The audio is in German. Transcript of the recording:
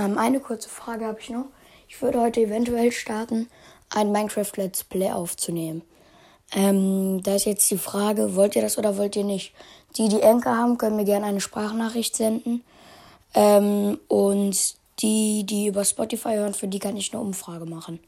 Ähm, eine kurze Frage habe ich noch. Ich würde heute eventuell starten, ein Minecraft Let's Play aufzunehmen. Ähm, da ist jetzt die Frage, wollt ihr das oder wollt ihr nicht? Die, die Enker haben, können mir gerne eine Sprachnachricht senden. Ähm, und die, die über Spotify hören, für die kann ich eine Umfrage machen.